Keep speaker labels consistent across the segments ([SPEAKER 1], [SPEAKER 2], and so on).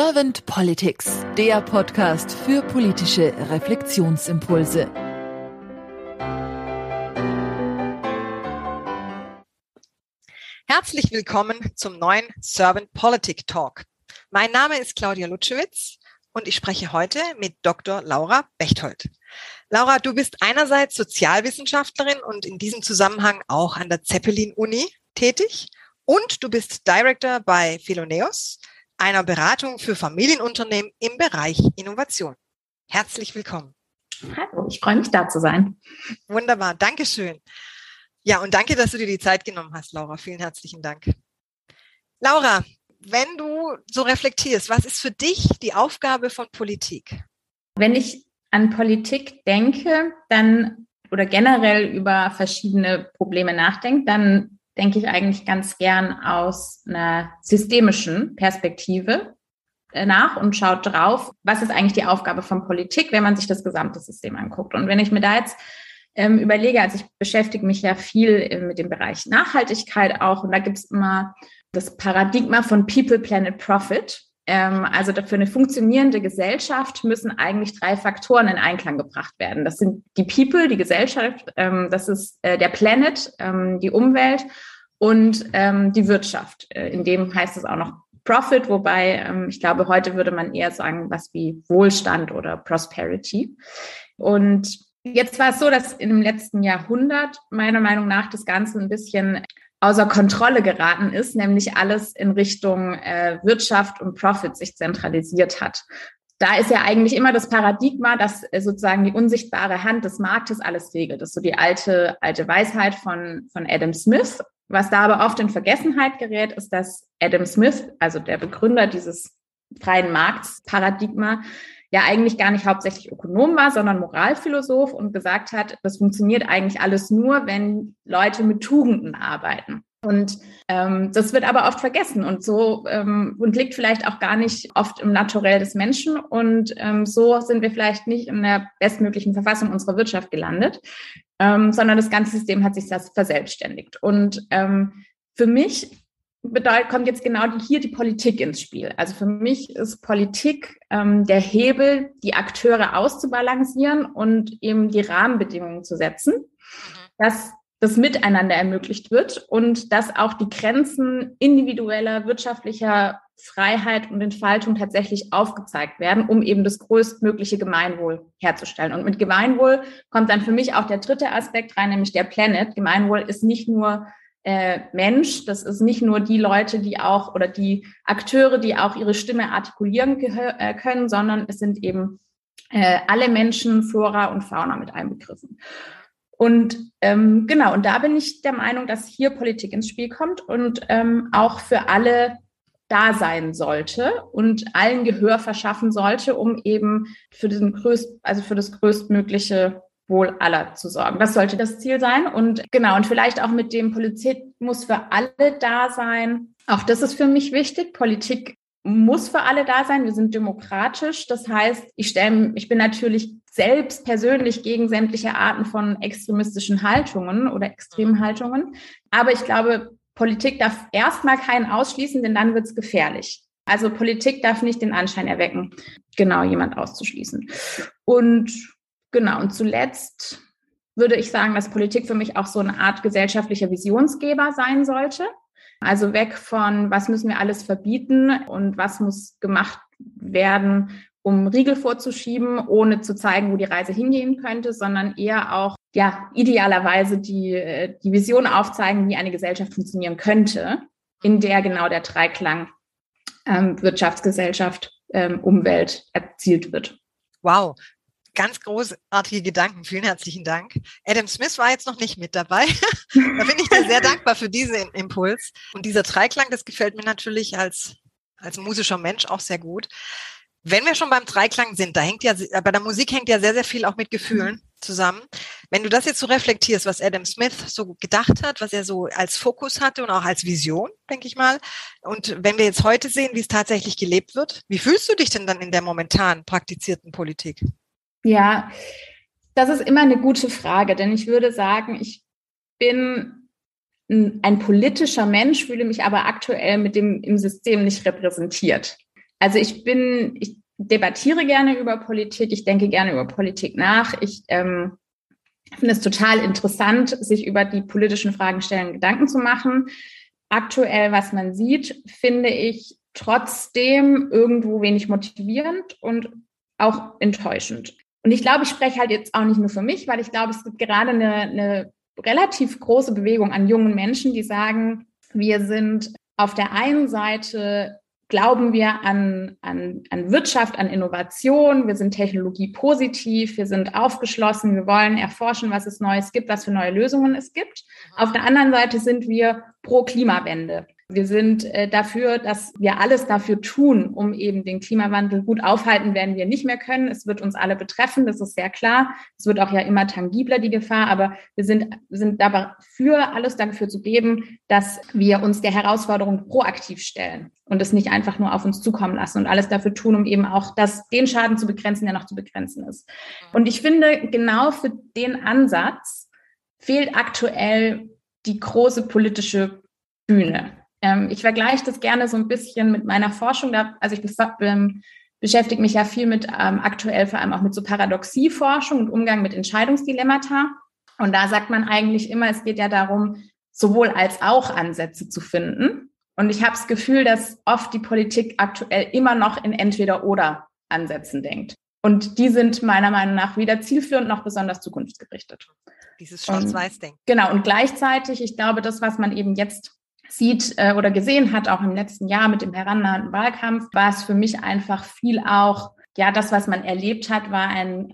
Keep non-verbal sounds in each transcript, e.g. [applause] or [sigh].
[SPEAKER 1] Servant Politics, der Podcast für politische Reflexionsimpulse.
[SPEAKER 2] Herzlich willkommen zum neuen Servant Politic Talk. Mein Name ist Claudia Lutschewitz und ich spreche heute mit Dr. Laura Bechtold. Laura, du bist einerseits Sozialwissenschaftlerin und in diesem Zusammenhang auch an der Zeppelin-Uni tätig und du bist Director bei Philoneos, einer Beratung für Familienunternehmen im Bereich Innovation. Herzlich willkommen.
[SPEAKER 3] Hallo, ich freue mich da zu sein.
[SPEAKER 2] Wunderbar, Dankeschön. Ja, und danke, dass du dir die Zeit genommen hast, Laura. Vielen herzlichen Dank. Laura, wenn du so reflektierst, was ist für dich die Aufgabe von Politik?
[SPEAKER 3] Wenn ich an Politik denke, dann oder generell über verschiedene Probleme nachdenke, dann denke ich eigentlich ganz gern aus einer systemischen Perspektive äh, nach und schaut drauf, was ist eigentlich die Aufgabe von Politik, wenn man sich das gesamte System anguckt. Und wenn ich mir da jetzt ähm, überlege, also ich beschäftige mich ja viel äh, mit dem Bereich Nachhaltigkeit auch und da gibt es immer das Paradigma von People, Planet, Profit. Ähm, also für eine funktionierende Gesellschaft müssen eigentlich drei Faktoren in Einklang gebracht werden. Das sind die People, die Gesellschaft, ähm, das ist äh, der Planet, ähm, die Umwelt und die Wirtschaft. Äh, in dem heißt es auch noch Profit, wobei ich glaube, heute würde man eher sagen, was wie Wohlstand oder Prosperity. Und jetzt war es so, dass im letzten Jahrhundert meiner Meinung nach das Ganze ein bisschen außer Kontrolle geraten ist, nämlich alles in Richtung äh, Wirtschaft und Profit sich zentralisiert hat. Da ist ja eigentlich immer das Paradigma, dass äh, sozusagen die unsichtbare Hand des Marktes alles regelt. Das ist so die alte, alte Weisheit von, von Adam Smith. Was da aber oft in Vergessenheit gerät, ist, dass Adam Smith, also der Begründer dieses freien Marktsparadigma, ja eigentlich gar nicht hauptsächlich Ökonom war, sondern Moralphilosoph und gesagt hat, das funktioniert eigentlich alles nur, wenn Leute mit Tugenden arbeiten. Und ähm, das wird aber oft vergessen und so ähm, und liegt vielleicht auch gar nicht oft im Naturell des Menschen. Und ähm, so sind wir vielleicht nicht in der bestmöglichen Verfassung unserer Wirtschaft gelandet, ähm, sondern das ganze System hat sich das verselbstständigt. Und ähm, für mich bedeutet, kommt jetzt genau die, hier die Politik ins Spiel. Also für mich ist Politik ähm, der Hebel, die Akteure auszubalancieren und eben die Rahmenbedingungen zu setzen, mhm. dass das Miteinander ermöglicht wird und dass auch die Grenzen individueller wirtschaftlicher Freiheit und Entfaltung tatsächlich aufgezeigt werden, um eben das größtmögliche Gemeinwohl herzustellen. Und mit Gemeinwohl kommt dann für mich auch der dritte Aspekt rein, nämlich der Planet. Gemeinwohl ist nicht nur äh, Mensch. Das ist nicht nur die Leute, die auch oder die Akteure, die auch ihre Stimme artikulieren äh, können, sondern es sind eben äh, alle Menschen, Flora und Fauna mit einbegriffen. Und ähm, genau, und da bin ich der Meinung, dass hier Politik ins Spiel kommt und ähm, auch für alle da sein sollte und allen Gehör verschaffen sollte, um eben für den größt, also für das größtmögliche Wohl aller zu sorgen. Das sollte das Ziel sein. Und genau, und vielleicht auch mit dem Politik muss für alle da sein. Auch das ist für mich wichtig. Politik muss für alle da sein. Wir sind demokratisch. Das heißt, ich stelle, ich bin natürlich selbst persönlich gegen sämtliche Arten von extremistischen Haltungen oder extremen Haltungen. Aber ich glaube, Politik darf erstmal keinen ausschließen, denn dann wird es gefährlich. Also Politik darf nicht den Anschein erwecken, genau jemand auszuschließen. Und Genau, und zuletzt würde ich sagen, dass Politik für mich auch so eine Art gesellschaftlicher Visionsgeber sein sollte. Also weg von, was müssen wir alles verbieten und was muss gemacht werden, um Riegel vorzuschieben, ohne zu zeigen, wo die Reise hingehen könnte, sondern eher auch, ja, idealerweise die, die Vision aufzeigen, wie eine Gesellschaft funktionieren könnte, in der genau der Dreiklang ähm, Wirtschaftsgesellschaft, ähm, Umwelt erzielt wird.
[SPEAKER 2] Wow, ganz großartige Gedanken. Vielen herzlichen Dank. Adam Smith war jetzt noch nicht mit dabei. [laughs] da bin ich dir sehr dankbar für diesen Impuls. Und dieser Dreiklang, das gefällt mir natürlich als, als musischer Mensch auch sehr gut. Wenn wir schon beim Dreiklang sind, da hängt ja, bei der Musik hängt ja sehr, sehr viel auch mit Gefühlen zusammen. Wenn du das jetzt so reflektierst, was Adam Smith so gedacht hat, was er so als Fokus hatte und auch als Vision, denke ich mal. Und wenn wir jetzt heute sehen, wie es tatsächlich gelebt wird, wie fühlst du dich denn dann in der momentan praktizierten Politik?
[SPEAKER 3] Ja, das ist immer eine gute Frage, denn ich würde sagen, ich bin ein politischer Mensch, fühle mich aber aktuell mit dem im System nicht repräsentiert. Also ich bin, ich debattiere gerne über Politik, ich denke gerne über Politik nach. Ich ähm, finde es total interessant, sich über die politischen Fragestellungen Gedanken zu machen. Aktuell, was man sieht, finde ich trotzdem irgendwo wenig motivierend und auch enttäuschend. Und ich glaube, ich spreche halt jetzt auch nicht nur für mich, weil ich glaube, es gibt gerade eine, eine relativ große Bewegung an jungen Menschen, die sagen, wir sind auf der einen Seite glauben wir an, an, an Wirtschaft, an Innovation, wir sind technologiepositiv, wir sind aufgeschlossen, wir wollen erforschen, was es Neues gibt, was für neue Lösungen es gibt. Auf der anderen Seite sind wir pro Klimawende. Wir sind äh, dafür, dass wir alles dafür tun, um eben den Klimawandel gut aufhalten, werden wir nicht mehr können. Es wird uns alle betreffen, das ist sehr klar. Es wird auch ja immer tangibler, die Gefahr, aber wir sind, sind dabei für alles dafür zu geben, dass wir uns der Herausforderung proaktiv stellen und es nicht einfach nur auf uns zukommen lassen und alles dafür tun, um eben auch das, den Schaden zu begrenzen, der noch zu begrenzen ist. Und ich finde, genau für den Ansatz fehlt aktuell die große politische Bühne. Ähm, ich vergleiche das gerne so ein bisschen mit meiner Forschung. Da, also ich ähm, beschäftige mich ja viel mit ähm, aktuell vor allem auch mit so Paradoxieforschung und Umgang mit Entscheidungsdilemmata. Und da sagt man eigentlich immer, es geht ja darum, sowohl als auch Ansätze zu finden. Und ich habe das Gefühl, dass oft die Politik aktuell immer noch in entweder-oder Ansätzen denkt. Und die sind meiner Meinung nach weder zielführend noch besonders zukunftsgerichtet.
[SPEAKER 2] Dieses Schwarz-Weiß-Denken.
[SPEAKER 3] Genau. Und gleichzeitig, ich glaube, das, was man eben jetzt sieht äh, oder gesehen hat, auch im letzten Jahr mit dem herannahenden Wahlkampf, war es für mich einfach viel auch, ja, das, was man erlebt hat, war ein,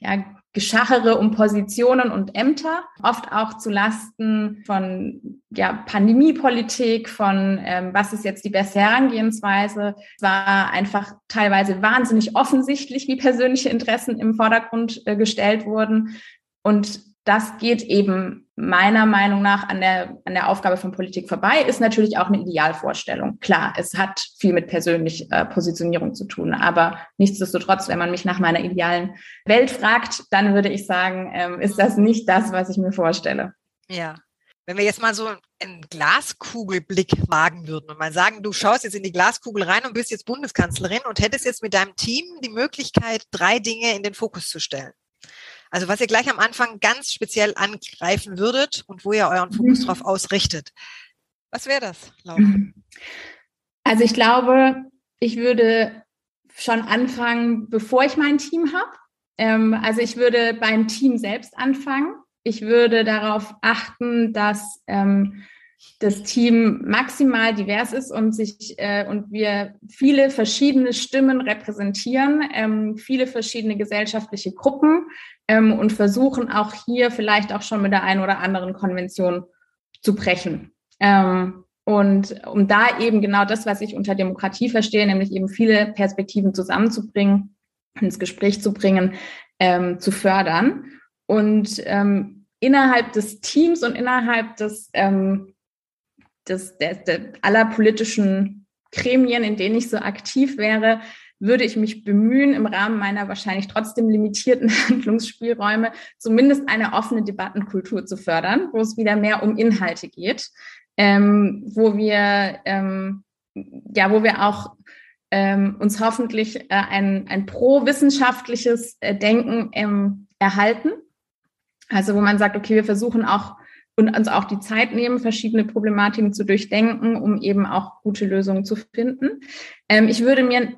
[SPEAKER 3] ja, Geschachere um Positionen und Ämter, oft auch zu Lasten von ja, Pandemiepolitik, von ähm, was ist jetzt die beste Herangehensweise. Es war einfach teilweise wahnsinnig offensichtlich, wie persönliche Interessen im Vordergrund äh, gestellt wurden. Und das geht eben meiner Meinung nach an der, an der Aufgabe von Politik vorbei, ist natürlich auch eine Idealvorstellung. Klar, es hat viel mit persönlich äh, Positionierung zu tun, aber nichtsdestotrotz, wenn man mich nach meiner idealen Welt fragt, dann würde ich sagen, ähm, ist das nicht das, was ich mir vorstelle.
[SPEAKER 2] Ja. Wenn wir jetzt mal so einen Glaskugelblick wagen würden und mal sagen, du schaust jetzt in die Glaskugel rein und bist jetzt Bundeskanzlerin und hättest jetzt mit deinem Team die Möglichkeit, drei Dinge in den Fokus zu stellen. Also was ihr gleich am Anfang ganz speziell angreifen würdet und wo ihr euren Fokus mhm. drauf ausrichtet. Was wäre das, Laura? Mhm.
[SPEAKER 3] Also ich glaube, ich würde schon anfangen, bevor ich mein Team habe. Ähm, also ich würde beim Team selbst anfangen. Ich würde darauf achten, dass ähm, das Team maximal divers ist und sich äh, und wir viele verschiedene Stimmen repräsentieren, ähm, viele verschiedene gesellschaftliche Gruppen ähm, und versuchen auch hier vielleicht auch schon mit der einen oder anderen Konvention zu brechen. Ähm, und um da eben genau das, was ich unter Demokratie verstehe, nämlich eben viele Perspektiven zusammenzubringen, ins Gespräch zu bringen, ähm, zu fördern. Und ähm, innerhalb des Teams und innerhalb des ähm, des, der, der aller politischen Gremien, in denen ich so aktiv wäre, würde ich mich bemühen, im Rahmen meiner wahrscheinlich trotzdem limitierten [laughs] Handlungsspielräume zumindest eine offene Debattenkultur zu fördern, wo es wieder mehr um Inhalte geht, ähm, wo wir ähm, ja, wo wir auch ähm, uns hoffentlich äh, ein, ein pro-wissenschaftliches äh, Denken ähm, erhalten. Also wo man sagt, okay, wir versuchen auch und uns auch die Zeit nehmen, verschiedene Problematiken zu durchdenken, um eben auch gute Lösungen zu finden. Ähm, ich würde mir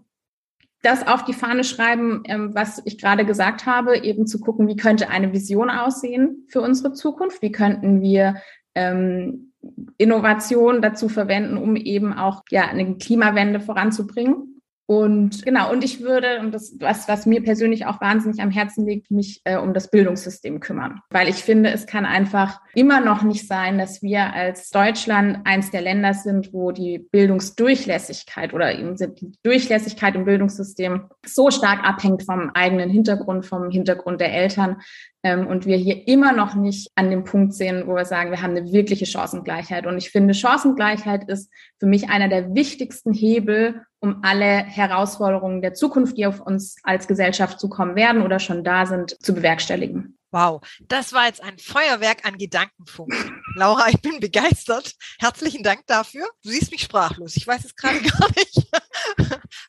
[SPEAKER 3] das auf die Fahne schreiben, ähm, was ich gerade gesagt habe, eben zu gucken, wie könnte eine Vision aussehen für unsere Zukunft, wie könnten wir ähm, Innovation dazu verwenden, um eben auch ja eine Klimawende voranzubringen. Und genau, und ich würde, und das was, was mir persönlich auch wahnsinnig am Herzen liegt, mich äh, um das Bildungssystem kümmern. Weil ich finde, es kann einfach immer noch nicht sein, dass wir als Deutschland eins der Länder sind, wo die Bildungsdurchlässigkeit oder eben die Durchlässigkeit im Bildungssystem so stark abhängt vom eigenen Hintergrund, vom Hintergrund der Eltern. Ähm, und wir hier immer noch nicht an dem Punkt sehen, wo wir sagen, wir haben eine wirkliche Chancengleichheit. Und ich finde, Chancengleichheit ist für mich einer der wichtigsten Hebel, um alle Herausforderungen der Zukunft, die auf uns als Gesellschaft zukommen werden oder schon da sind, zu bewerkstelligen.
[SPEAKER 2] Wow, das war jetzt ein Feuerwerk an Gedankenfunk. Laura, ich bin begeistert. Herzlichen Dank dafür. Du siehst mich sprachlos. Ich weiß es gerade [laughs] gar nicht, [laughs]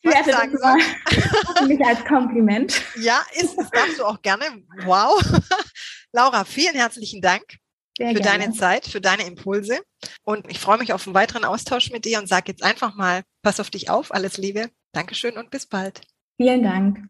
[SPEAKER 2] was ich sagen soll. [laughs]
[SPEAKER 3] Mich als Kompliment.
[SPEAKER 2] Ja, ist, das darfst du auch gerne. Wow. Laura, vielen herzlichen Dank Sehr für gerne. deine Zeit, für deine Impulse. Und ich freue mich auf einen weiteren Austausch mit dir und sage jetzt einfach mal, pass auf dich auf, alles Liebe. Dankeschön und bis bald.
[SPEAKER 3] Vielen Dank.